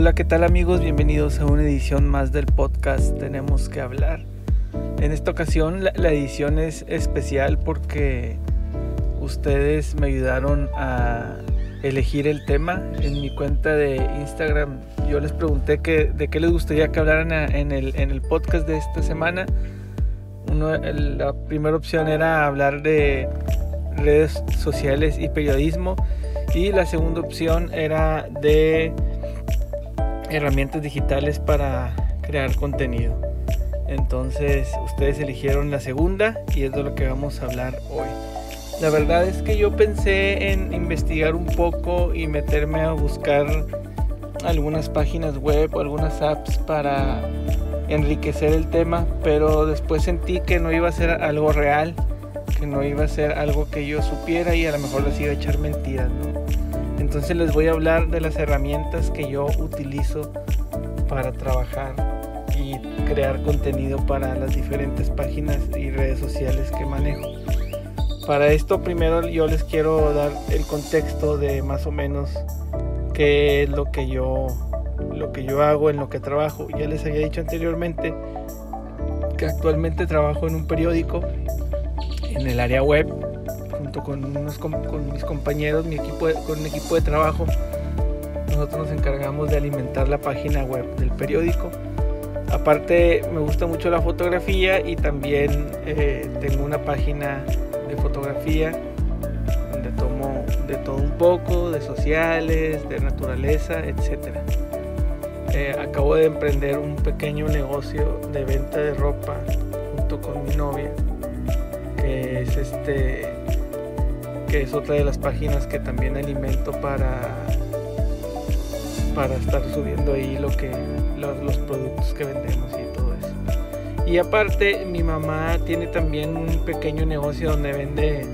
Hola, ¿qué tal amigos? Bienvenidos a una edición más del podcast Tenemos que hablar. En esta ocasión la, edición es especial porque ustedes me ayudaron a elegir el tema. En mi cuenta de Instagram yo les pregunté que, de qué les gustaría que hablaran en el, en el podcast de esta semana. la primera opción era hablar de redes sociales y periodismo y la segunda opción era de herramientas digitales para crear contenido. Entonces ustedes eligieron la segunda y es de lo que vamos a hablar hoy. La verdad es que yo pensé en investigar un poco y meterme a buscar algunas páginas web o algunas apps para enriquecer el tema, pero después sentí que no iba a ser algo real, que no iba a ser algo que yo supiera y a lo mejor les iba a echar mentiras, Entonces les voy a hablar de las herramientas que yo utilizo para trabajar y crear contenido para las diferentes páginas y redes sociales que manejo. Para esto primero yo les quiero dar el contexto de más o menos qué es lo que yo lo que yo hago en lo que trabajo. Ya les había dicho anteriormente que actualmente trabajo en un periódico en el área web con, unos, con mis compañeros, mi equipo con un equipo de trabajo. Nosotros nos encargamos de alimentar la página web del periódico. Aparte me gusta mucho la fotografía y también eh, tengo una página de fotografía donde tomo de todo un poco, de sociales, de naturaleza, etc. Eh, acabo de emprender un pequeño negocio de venta de ropa junto con mi novia, que es este que es otra de las páginas que también alimento para para estar subiendo ahí lo que los, productos que vendemos y todo eso. Y aparte, mi mamá tiene también un pequeño negocio donde vende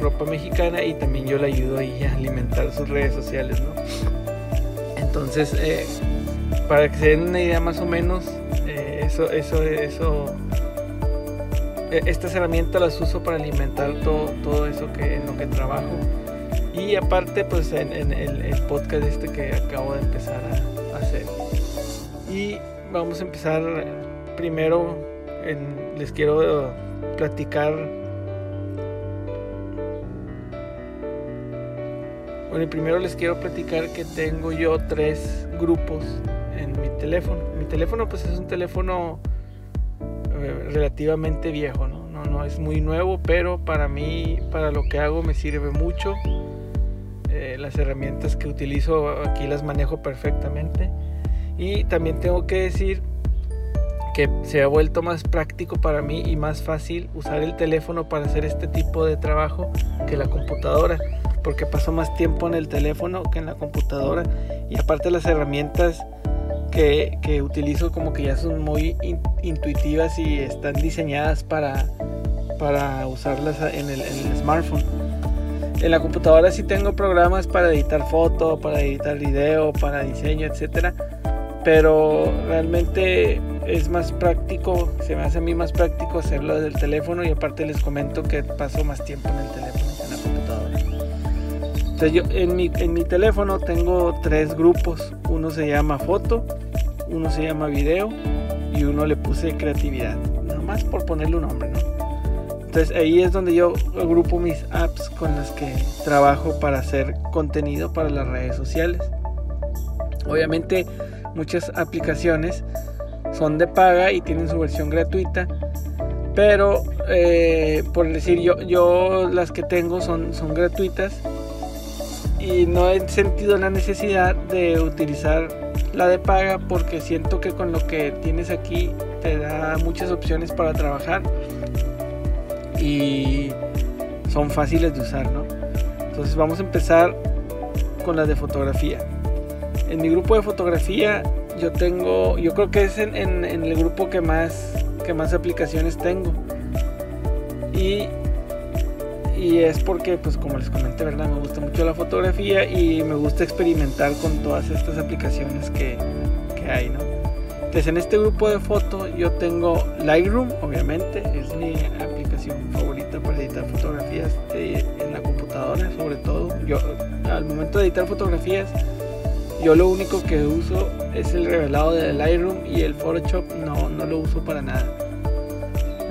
ropa mexicana y también yo le ayudo ahí a alimentar sus redes sociales, ¿no? Entonces, eh, para que se den una idea más o menos, eh, eso, eso, eso, estas herramientas las uso para alimentar todo, todo eso que, en lo que trabajo. Y aparte, pues en, el, podcast este que acabo de empezar a hacer. Y vamos a empezar primero, les quiero platicar Bueno, primero les quiero platicar que tengo yo tres grupos en mi teléfono. Mi teléfono pues es un teléfono eh, relativamente viejo, ¿no? ¿no? No es muy nuevo, pero para mí, para lo que hago me sirve mucho. Eh, las herramientas que utilizo aquí las manejo perfectamente. Y también tengo que decir que se ha vuelto más práctico para mí y más fácil usar el teléfono para hacer este tipo de trabajo que la computadora porque paso más tiempo en el teléfono que en la computadora y aparte las herramientas que, utilizo como que ya son muy intuitivas y están diseñadas para, para usarlas en el, smartphone. En la computadora sí tengo programas para editar foto, para editar video, para diseño, etcétera, pero realmente es más práctico, se me hace a mí más práctico hacerlo desde el teléfono y aparte les comento que paso más tiempo en el teléfono yo en mi, en mi teléfono tengo tres grupos. Uno se llama foto, uno se llama video y uno le puse creatividad. Nomás por ponerle un nombre, ¿no? Entonces ahí es donde yo agrupo mis apps con las que trabajo para hacer contenido para las redes sociales. Obviamente muchas aplicaciones son de paga y tienen su versión gratuita. Pero eh, por decir yo, las que tengo son gratuitas y no he sentido la necesidad de utilizar la de paga porque siento que con lo que tienes aquí te da muchas opciones para trabajar y son fáciles de usar, ¿no? Entonces vamos a empezar con las de fotografía. En mi grupo de fotografía yo tengo, yo creo que es en, en el grupo que más, que más aplicaciones tengo. Y y es porque, pues como les comenté, ¿verdad? Me gusta mucho la fotografía y me gusta experimentar con todas estas aplicaciones que, que hay, ¿no? Entonces en este grupo de fotos yo tengo Lightroom, obviamente, es mi aplicación favorita para editar fotografías en la computadora, sobre todo. Yo al momento de editar fotografías Yo lo único que uso es el revelado del Lightroom y el Photoshop no, no lo uso para nada.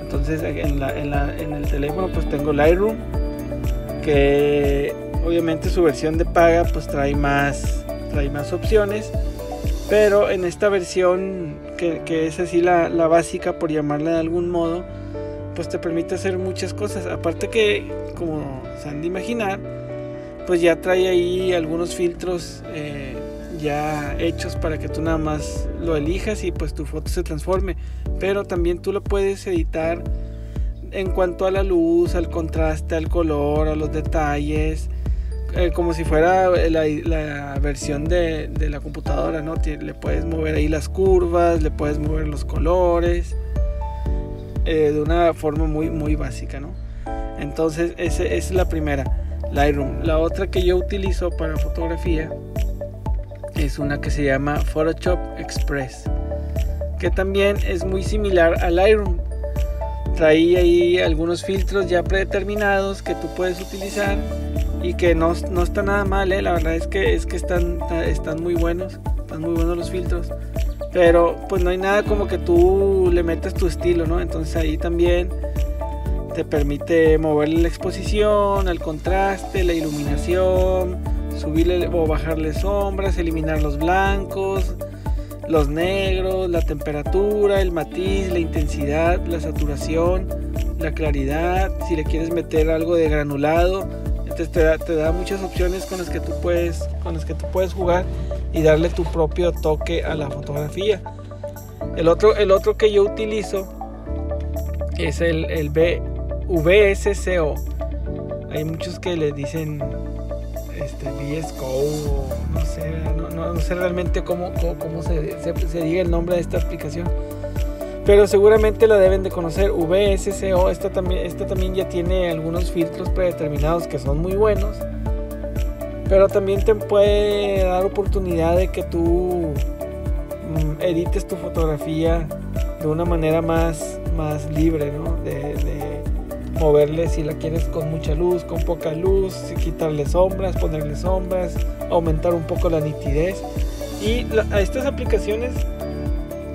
Entonces en, la, en, la, en el teléfono pues tengo Lightroom que obviamente su versión de paga pues trae más, trae más opciones. Pero en esta versión que, es así la, la básica por llamarla de algún modo, pues te permite hacer muchas cosas. Aparte que, como se han de imaginar, pues ya trae ahí algunos filtros eh, ya hechos para que tú nada más lo elijas y pues tu foto se transforme. Pero también tú lo puedes editar en cuanto a la luz, al contraste, al color, a los detalles. Eh, como si fuera la, versión de, la computadora, ¿no? Le puedes mover ahí las curvas, le puedes mover los colores. Eh, de una forma muy, muy básica, ¿no? Entonces, esa es la primera, Lightroom. La otra que yo utilizo para fotografía es una que se llama Photoshop Express, que también es muy similar a Lightroom. Trae ahí algunos filtros ya predeterminados que tú puedes utilizar y que no, no está nada mal, ¿eh? la verdad es que, es que están, están muy buenos, están muy buenos los filtros pero pues no hay nada como que tú le metes tu estilo, ¿no? Entonces ahí también te permite moverle la exposición, el contraste, la iluminación, subirle o bajarle sombras, eliminar los blancos, los negros, la temperatura, el matiz, la intensidad, la saturación, la claridad, si le quieres meter algo de granulado, entonces te da, te da muchas opciones con las que tú puedes, con las que tú puedes jugar y darle tu propio toque a la fotografía. El otro, el otro que yo utilizo es el, el VSCO. Hay muchos que le dicen este, VSCO, no sé, no, sé realmente cómo, cómo, se, se, diga el nombre de esta aplicación. Pero seguramente la deben de conocer. VSCO, esta también, esta también ya tiene algunos filtros predeterminados que son muy buenos pero también te puede dar oportunidad de que tú mm, edites tu fotografía de una manera más, más libre, ¿no? Moverle si la quieres con mucha luz, con poca luz, quitarle sombras, ponerle sombras, aumentar un poco la nitidez. Y a estas aplicaciones,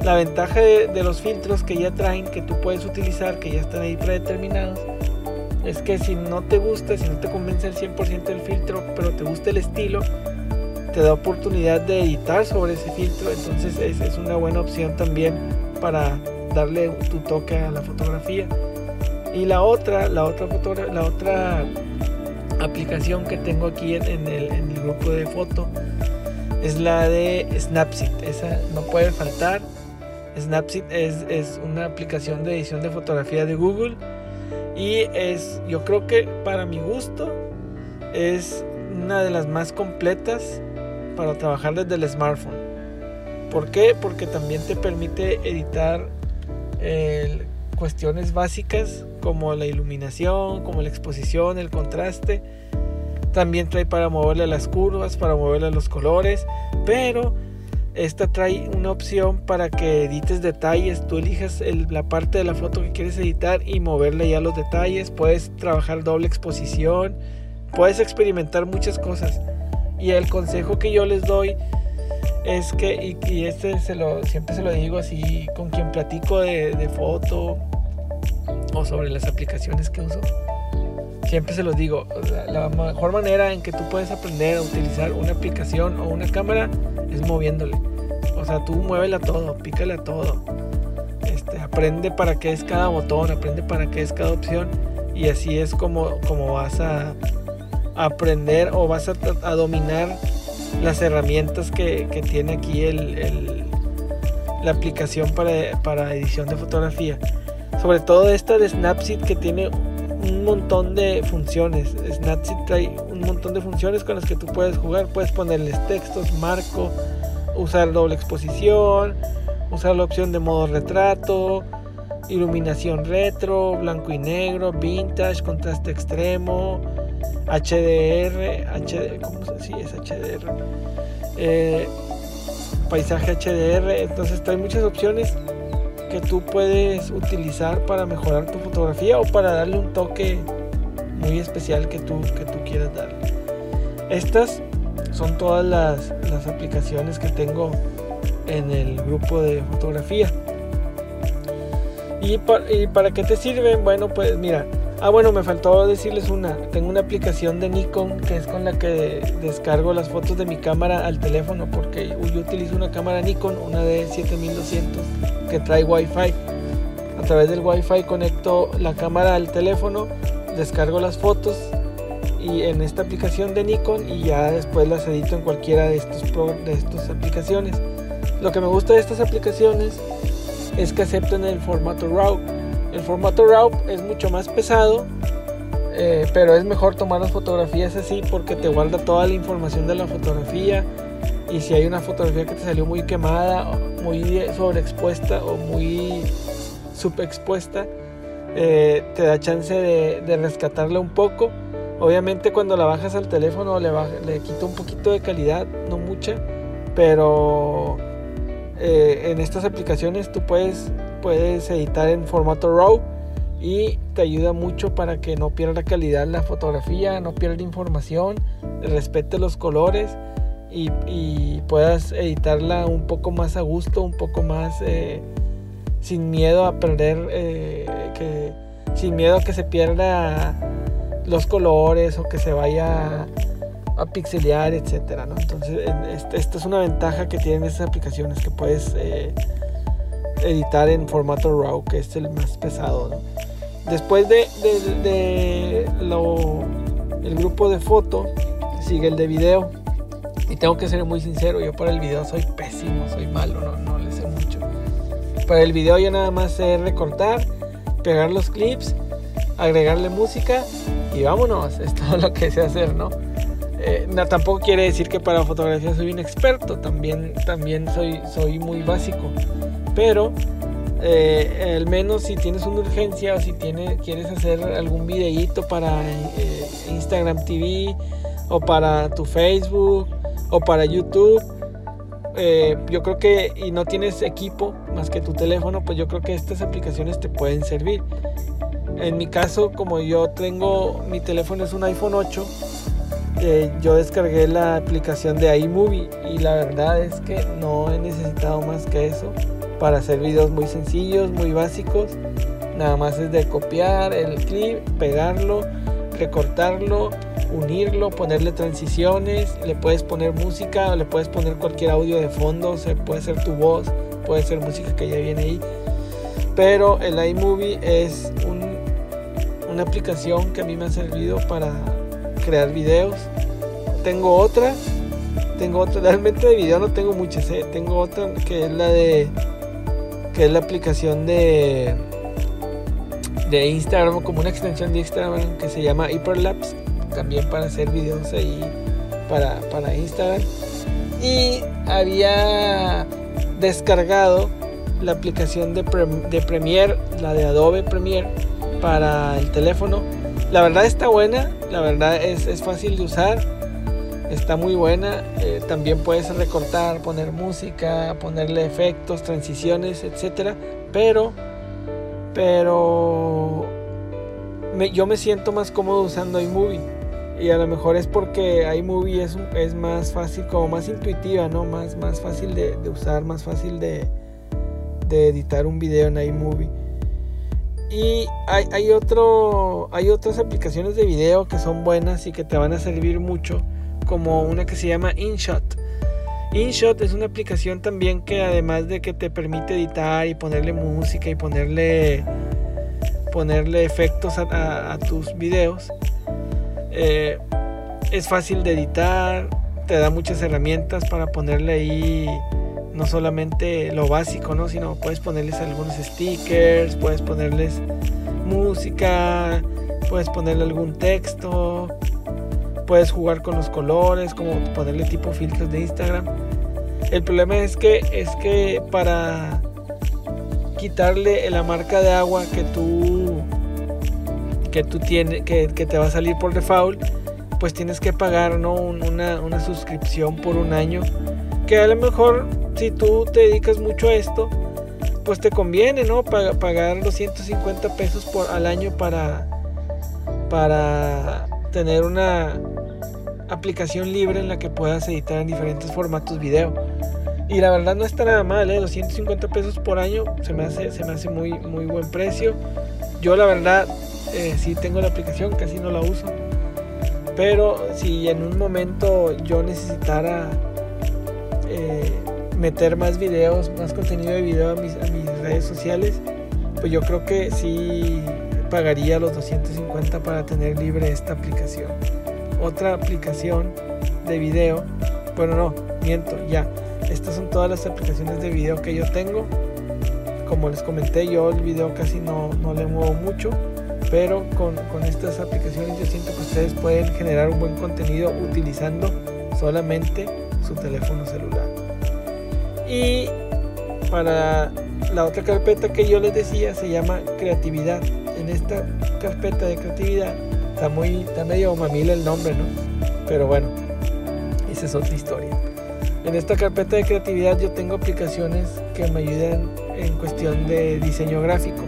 la ventaja de, de los filtros que ya traen, que tú puedes utilizar, que ya están ahí predeterminados, es que si no te gusta, si no te convence el 100% el filtro, pero te gusta el estilo, te da oportunidad de editar sobre ese filtro, entonces es, es una buena opción también para darle tu toque a la fotografía. Y la otra, la otra, la otra aplicación que tengo aquí en, el, grupo de foto es la de Snapseed. Esa no puede faltar. Snapseed es, es una aplicación de edición de fotografía de Google y es, yo creo que para mi gusto, es una de las más completas para trabajar desde el smartphone. ¿Por qué? Porque también te permite editar cuestiones básicas como la iluminación, como la exposición, el contraste. También trae para moverle las curvas, para moverle los colores, pero esta trae una opción para que edites detalles. Tú elijas la parte de la foto que quieres editar y moverle ya los detalles. Puedes trabajar doble exposición. Puedes experimentar muchas cosas. Y el consejo que yo les doy es que, y, este se lo, siempre se lo digo así con quien platico de, de foto sobre las aplicaciones que uso siempre se los digo, la mejor manera en que tú puedes aprender a utilizar una aplicación o una cámara es moviéndole. O sea, tú muévela todo, pícale a todo. Este, aprende para qué es cada botón, aprende para qué es cada opción. Y así es como, como vas a aprender o vas a, dominar las herramientas que, tiene aquí el, la aplicación para, para edición de fotografía. Sobre todo esta de Snapseed que tiene un montón de funciones. Snapseed trae un montón de funciones con las que tú puedes jugar. Puedes ponerles textos, marco, usar doble exposición, usar la opción de modo retrato, iluminación retro, blanco y negro, vintage, contraste extremo, HDR, HD, ¿cómo se sí, HDR? Eh, paisaje HDR, entonces hay muchas opciones tú puedes utilizar para mejorar tu fotografía o para darle un toque muy especial que tú, que tú quieras darle. Estas son todas las, las aplicaciones que tengo en el grupo de fotografía. ¿Y, ¿Y para qué te sirven? Bueno, pues mira, Ah, bueno, me faltó decirles una. Tengo una aplicación de Nikon que es con la que descargo las fotos de mi cámara al teléfono porque yo utilizo una cámara Nikon, una de 7200 que trae Wi-Fi. A través del Wi-Fi conecto la cámara al teléfono, descargo las fotos y en esta aplicación de Nikon y ya después las edito en cualquiera de estos de estas aplicaciones. Lo que me gusta de estas aplicaciones es que aceptan el formato RAW el formato RAW es mucho más pesado, eh, pero es mejor tomar las fotografías así porque te guarda toda la información de la fotografía y si hay una fotografía que te salió muy quemada, muy sobreexpuesta o muy subexpuesta, eh, te da chance de, rescatarla un poco. Obviamente cuando la bajas al teléfono le, le quita un poquito de calidad, no mucha, pero eh, en estas aplicaciones tú puedes puedes editar en formato RAW y te ayuda mucho para que no pierda calidad la fotografía, no pierda información, respete los colores y, puedas editarla un poco más a gusto, un poco más eh, sin miedo a perder, eh, que, sin miedo a que se pierda los colores o que se vaya a pixelear, etcétera, Entonces, esta es una ventaja que tienen estas aplicaciones que puedes eh, editar en formato RAW, que es el más pesado. Después de, lo, el grupo de foto, sigue el de video. Y tengo que ser muy sincero, yo para el video soy pésimo, soy malo, no, no le sé mucho. Para el video yo nada más sé recortar, pegar los clips, agregarle música y vámonos, es todo lo que sé hacer, ¿no? No, tampoco quiere decir que para fotografía soy un experto, también, también soy, soy muy básico pero eh, al menos si tienes una urgencia o si quieres hacer algún videíto para eh, Instagram TV o para tu Facebook o para YouTube, eh, yo creo que y no tienes equipo más que tu teléfono, pues yo creo que estas aplicaciones te pueden servir. En mi caso, como yo tengo, mi teléfono es un iPhone 8, yo descargué la aplicación de iMovie y la verdad es que no he necesitado más que eso para hacer videos muy sencillos, muy básicos. Nada más es de copiar el clip, pegarlo, recortarlo, unirlo, ponerle transiciones, le puedes poner música, le puedes poner cualquier audio de fondo, se puede ser tu voz, puede ser música que ya viene ahí. Pero el iMovie es una aplicación que a mí me ha servido para crear videos. Tengo otra, tengo otra, realmente de video no tengo muchas, ¿eh? tengo otra que es la de que es la aplicación de, de Instagram, como una extensión de Instagram que se llama Hyperlapse, también para hacer videos ahí para, para Instagram. Y había descargado la aplicación de, de Premiere, la de Adobe Premiere, para el teléfono. La verdad está buena, la verdad es, es fácil de usar está muy buena. Eh, también puedes recortar, poner música, ponerle efectos, transiciones, etcétera. Pero, pero yo me siento más cómodo usando iMovie. Y a lo mejor es porque iMovie es, es más fácil, como más intuitiva, ¿no? Más, más fácil de, usar, más fácil de, de, editar un video en iMovie. Y hay, hay, otro, hay otras aplicaciones de video que son buenas y que te van a servir mucho como una que se llama InShot. InShot es una aplicación también que además de que te permite editar y ponerle música y ponerle ponerle efectos a, tus videos, eh, es fácil de editar, te da muchas herramientas para ponerle ahí no solamente lo básico, ¿no? sino puedes ponerles algunos stickers, puedes ponerles música, puedes ponerle algún texto, puedes jugar con los colores, como ponerle tipo filtros de Instagram. El problema es que es que para quitarle la marca de agua que tú que tú tienes que, te va a salir por default, pues tienes que pagar ¿no? una, una suscripción por un año. Que a lo mejor si tú te dedicas mucho a esto, pues te conviene, ¿no? Pagar los 150 pesos por, al año para, para tener una, aplicación libre en la que puedas editar en diferentes formatos video. Y la verdad no está nada mal, ¿eh? 250 pesos por año se me hace, se me hace muy, muy buen precio. Yo la verdad eh, sí tengo la aplicación, casi no la uso. Pero si en un momento yo necesitara eh, meter más videos, más contenido de video a mis, a mis redes sociales, pues yo creo que sí pagaría los 250 para tener libre esta aplicación. Otra aplicación de video, bueno no, miento, ya. Estas son todas las aplicaciones de video que yo tengo. Como les comenté, yo el video casi no, no le muevo mucho, pero con, con estas aplicaciones yo siento que ustedes pueden generar un buen contenido utilizando solamente su teléfono celular. Y para la otra carpeta que yo les decía se llama creatividad. En esta carpeta de creatividad está muy, está medio mamila el nombre, ¿no? Pero bueno, esa es otra historia. En esta carpeta de creatividad yo tengo aplicaciones que me ayudan en cuestión de diseño gráfico.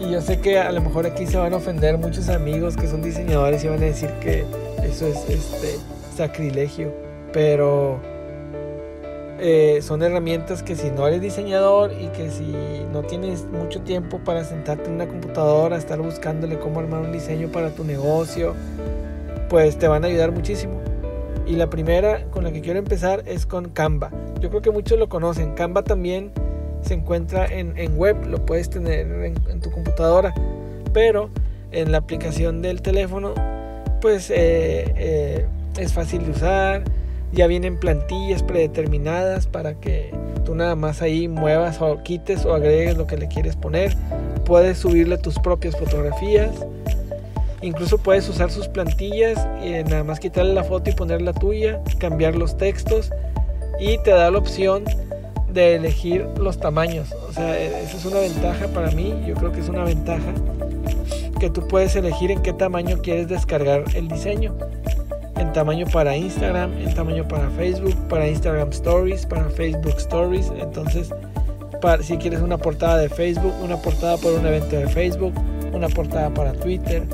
Y yo sé que a lo mejor aquí se van a ofender muchos amigos que son diseñadores y van a decir que eso es este sacrilegio. Pero eh, son herramientas que si no eres diseñador y que si no tienes mucho tiempo para sentarte en una computadora, estar buscándole cómo armar un diseño para tu negocio, pues te van a ayudar muchísimo. Y la primera con la que quiero empezar es con Canva. Yo creo que muchos lo conocen. Canva también se encuentra en, web, lo puedes tener en, tu computadora, pero en la aplicación del teléfono, pues eh, eh, es fácil de usar ya vienen plantillas predeterminadas para que tú nada más ahí muevas o quites o agregues lo que le quieres poner. Puedes subirle tus propias fotografías. Incluso puedes usar sus plantillas y nada más quitarle la foto y poner la tuya, cambiar los textos y te da la opción de elegir los tamaños. O sea, e, esa es una ventaja para mí. Yo creo que es una ventaja que tú puedes elegir en qué tamaño quieres descargar el diseño en tamaño para Instagram, en tamaño para Facebook, para Instagram Stories, para Facebook Stories. Entonces, para, si quieres una portada de Facebook, una portada por un evento de Facebook, una portada para Twitter.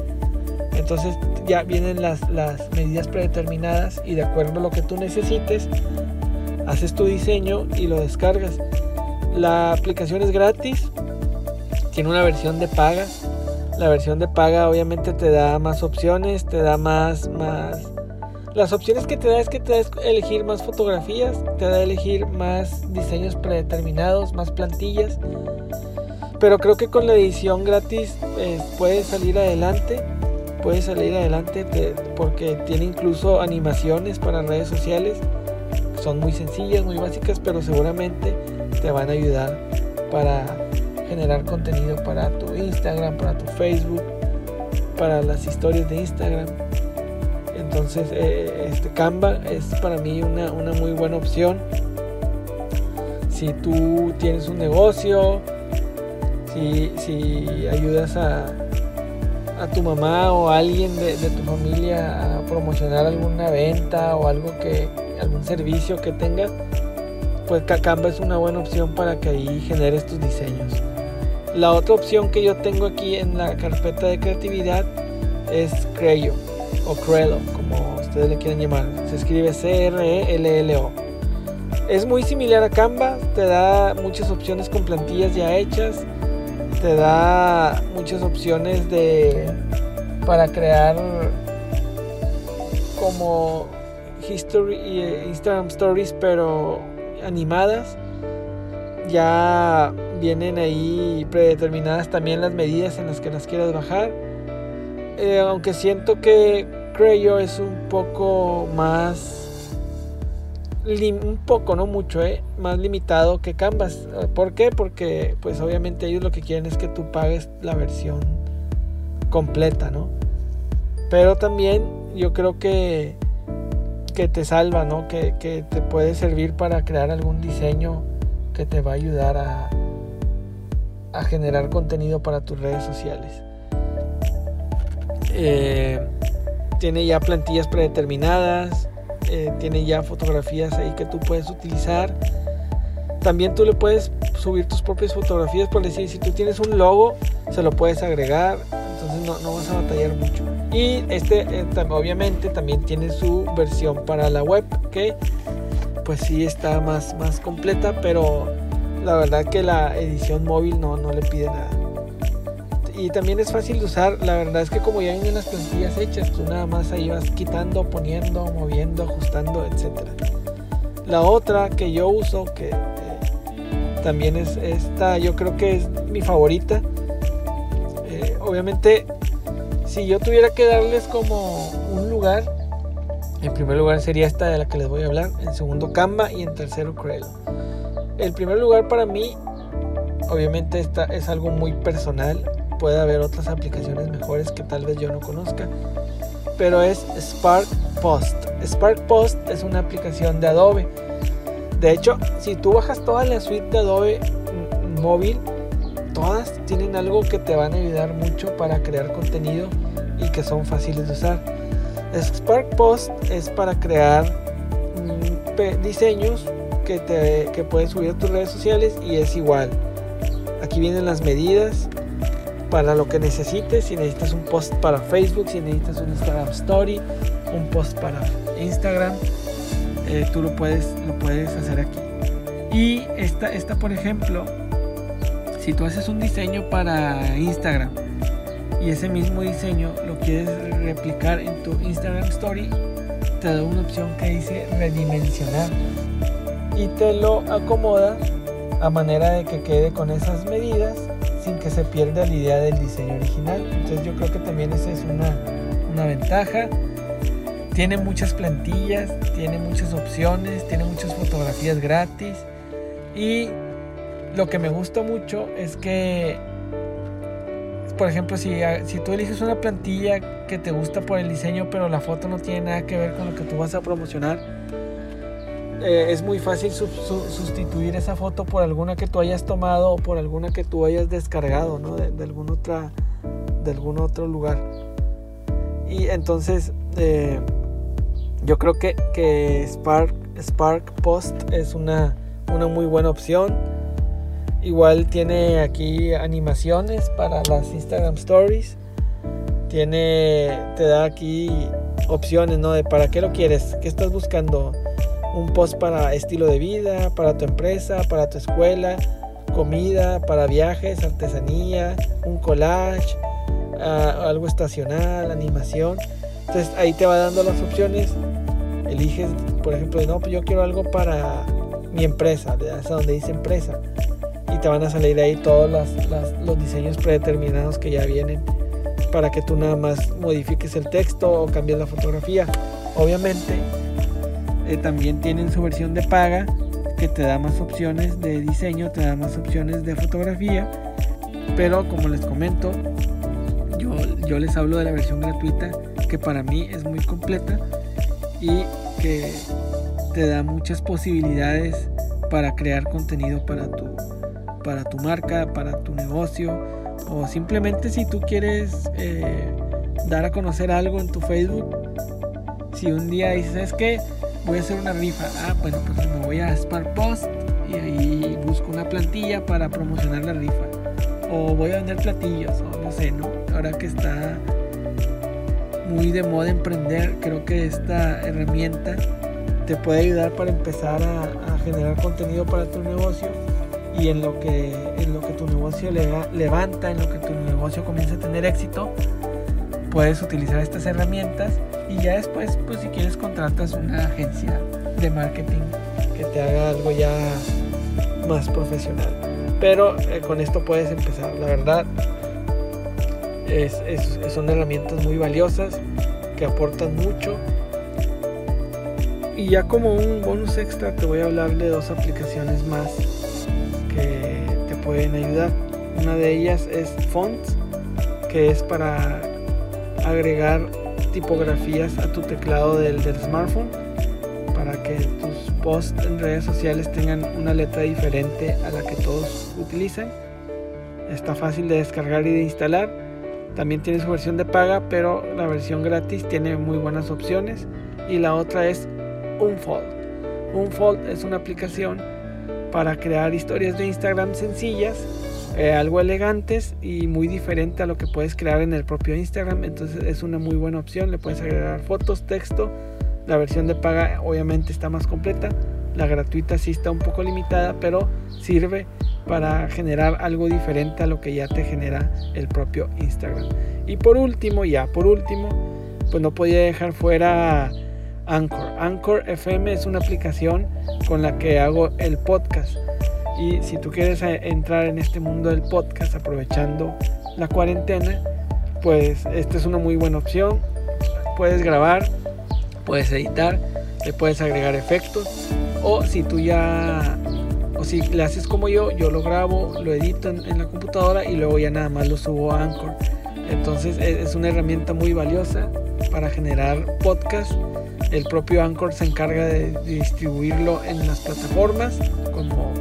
Entonces ya vienen las, las medidas predeterminadas y de acuerdo a lo que tú necesites, haces tu diseño y lo descargas. La aplicación es gratis, tiene una versión de paga. La versión de paga obviamente te da más opciones, te da más, más las opciones que te da es que te da elegir más fotografías, te da elegir más diseños predeterminados, más plantillas. Pero creo que con la edición gratis eh, puedes salir adelante. Puedes salir adelante porque tiene incluso animaciones para redes sociales. Son muy sencillas, muy básicas, pero seguramente te van a ayudar para generar contenido para tu Instagram, para tu Facebook, para las historias de Instagram. Entonces, eh, este Canva es para mí una, muy buena opción. Si tú tienes un negocio, si, ayudas a, tu mamá o a alguien de, tu familia a promocionar alguna venta o algo que, algún servicio que tengas, pues Canva es una buena opción para que ahí generes tus diseños. La otra opción que yo tengo aquí en la carpeta de creatividad es Creo o Crello, como le quieren llamar. Se escribe C-R-E-L-L-O. Es muy similar a Canva, te da muchas opciones con plantillas ya hechas, te da muchas opciones de para crear como history Instagram stories pero animadas. Ya vienen ahí predeterminadas también las medidas en las que las quieras bajar eh, aunque siento que Creo es un poco más un poco, no mucho, eh, más limitado que Canvas. ¿Por qué? Porque pues obviamente ellos lo que quieren es que tú pagues la versión completa, ¿no? Pero también yo creo que, que te salva, ¿no? Que, que te puede servir para crear algún diseño que te va a ayudar a, a generar contenido para tus redes sociales. Eh, tiene ya plantillas predeterminadas, eh, tiene ya fotografías ahí que tú puedes utilizar. También tú le puedes subir tus propias fotografías, por decir, si tú tienes un logo, se lo puedes agregar, entonces no, no vas a batallar mucho. Y este eh, obviamente también tiene su versión para la web que pues sí está más, más completa, pero la verdad que la edición móvil no, no le pide nada. Y también es fácil de usar, la verdad es que como ya vienen las plantillas hechas, tú nada más ahí vas quitando, poniendo, moviendo, ajustando, etc. La otra que yo uso, que eh, también es esta, yo creo que es mi favorita. Eh, obviamente, si yo tuviera que darles como un lugar, en primer lugar sería esta de la que les voy a hablar, en segundo Canva y en tercero Creo. El primer lugar para mí, obviamente esta es algo muy personal, puede haber otras aplicaciones mejores que tal vez yo no conozca, pero es Spark Post. Spark Post es una aplicación de Adobe. De hecho, si tú bajas toda la suite de Adobe móvil, todas tienen algo que te van a ayudar mucho para crear contenido y que son fáciles de usar. Spark Post es para crear mm, diseños que, puedes subir a tus redes sociales y es igual. Aquí vienen las medidas para lo que necesites. Si necesitas un post para Facebook, si necesitas un Instagram Story, un post para Instagram, eh, tú lo puedes, lo puedes hacer aquí. Y esta, esta, por ejemplo, si tú haces un diseño para Instagram y ese mismo diseño lo quieres replicar en tu Instagram Story, te da una opción que dice redimensionar y te lo acomoda a manera de que quede con esas medidas sin que se pierda la idea del diseño original. Entonces yo creo que también esa es una, una ventaja. Tiene muchas plantillas, tiene muchas opciones, tiene muchas fotografías gratis. Y lo que me gusta mucho es que, por ejemplo, si, si tú eliges una plantilla que te gusta por el diseño, pero la foto no tiene nada que ver con lo que tú vas a promocionar, eh, es muy fácil sustituir esa foto por alguna que tú hayas tomado o por alguna que tú hayas descargado ¿no? de, algún otra, de algún otro lugar. Y entonces eh, yo creo que, que Spark, Spark Post es una, una muy buena opción. Igual tiene aquí animaciones para las Instagram Stories. Tiene, te da aquí opciones, ¿no? De para qué lo quieres, qué estás buscando un post para estilo de vida, para tu empresa, para tu escuela, comida, para viajes, artesanía, un collage, ah, algo estacional, animación. Entonces ahí te va dando las opciones. Eliges, por ejemplo, no, pues yo quiero algo para mi empresa, le das donde dice empresa. Y te van a salir ahí todos los diseños predeterminados que ya vienen para que tú nada más modifiques el texto o cambies la fotografía. Obviamente eh, también tienen su versión de paga que te da más opciones de diseño, te da más opciones de fotografía. Pero como les comento, yo, yo les hablo de la versión gratuita que para mí es muy completa y que te da muchas posibilidades para crear contenido para tu, para tu marca, para tu negocio o simplemente si tú quieres eh, dar a conocer algo en tu Facebook. Si un día dices, es que voy a hacer una rifa. Ah, bueno, pues me voy a Spark Post y ahí busco una plantilla para promocionar la rifa. O voy a vender platillos, o no sé, ¿no? Ahora que está muy de moda emprender, creo que esta herramienta te puede ayudar para empezar a, generar contenido para tu negocio y en lo que en lo que tu negocio levanta, en lo que tu negocio comienza a tener éxito, puedes utilizar estas herramientas y ya después, pues si quieres contratas una agencia de marketing que te haga algo ya más profesional. Pero eh, con esto puedes empezar, la verdad. Es, son herramientas muy valiosas que aportan mucho. Y ya como un bonus extra te voy a hablar de dos aplicaciones más que te pueden ayudar. Una de ellas es Fonts, que es para agregar tipografías a tu teclado del, smartphone para que tus posts en redes sociales tengan una letra diferente a la que todos utilizan. Está fácil de descargar y de instalar. También tiene su versión de paga, pero la versión gratis tiene muy buenas opciones. Y la otra es Unfold. Unfold es una aplicación para crear historias de Instagram sencillas eh, algo elegantes y muy diferente a lo que puedes crear en el propio Instagram. Entonces es una muy buena opción. Le puedes agregar fotos, texto. La versión de paga obviamente está más completa. La gratuita sí está un poco limitada, pero sirve para generar algo diferente a lo que ya te genera el propio Instagram. Y por último, ya por último, pues no podía dejar fuera Anchor. Anchor FM es una aplicación con la que hago el podcast. Y si tú quieres eh, entrar en este mundo del podcast aprovechando la cuarentena, pues esta es una muy buena opción. Puedes grabar, puedes editar, le puedes agregar efectos. O si tú ya, o si le haces como yo, yo lo grabo, lo edito en, la computadora y luego ya nada más lo subo a Anchor. Entonces e, es una herramienta muy valiosa para generar podcast. El propio Anchor se encarga de distribuirlo en las plataformas como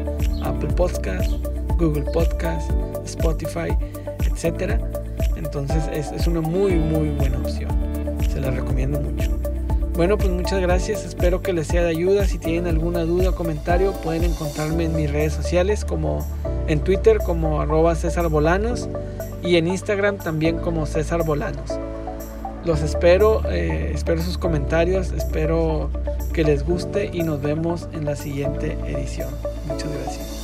Apple Podcast, Google Podcast, Spotify, etc. Entonces es, una muy muy buena opción. Se la recomiendo mucho. Bueno, pues muchas gracias. Espero que les sea de ayuda. Si tienen alguna duda o comentario, pueden encontrarme en mis redes sociales como en Twitter como arroba César Bolanos y en Instagram también como César Bolanos. Los espero, eh, espero sus comentarios, espero que les guste y nos vemos en la siguiente edición. Muchas gracias.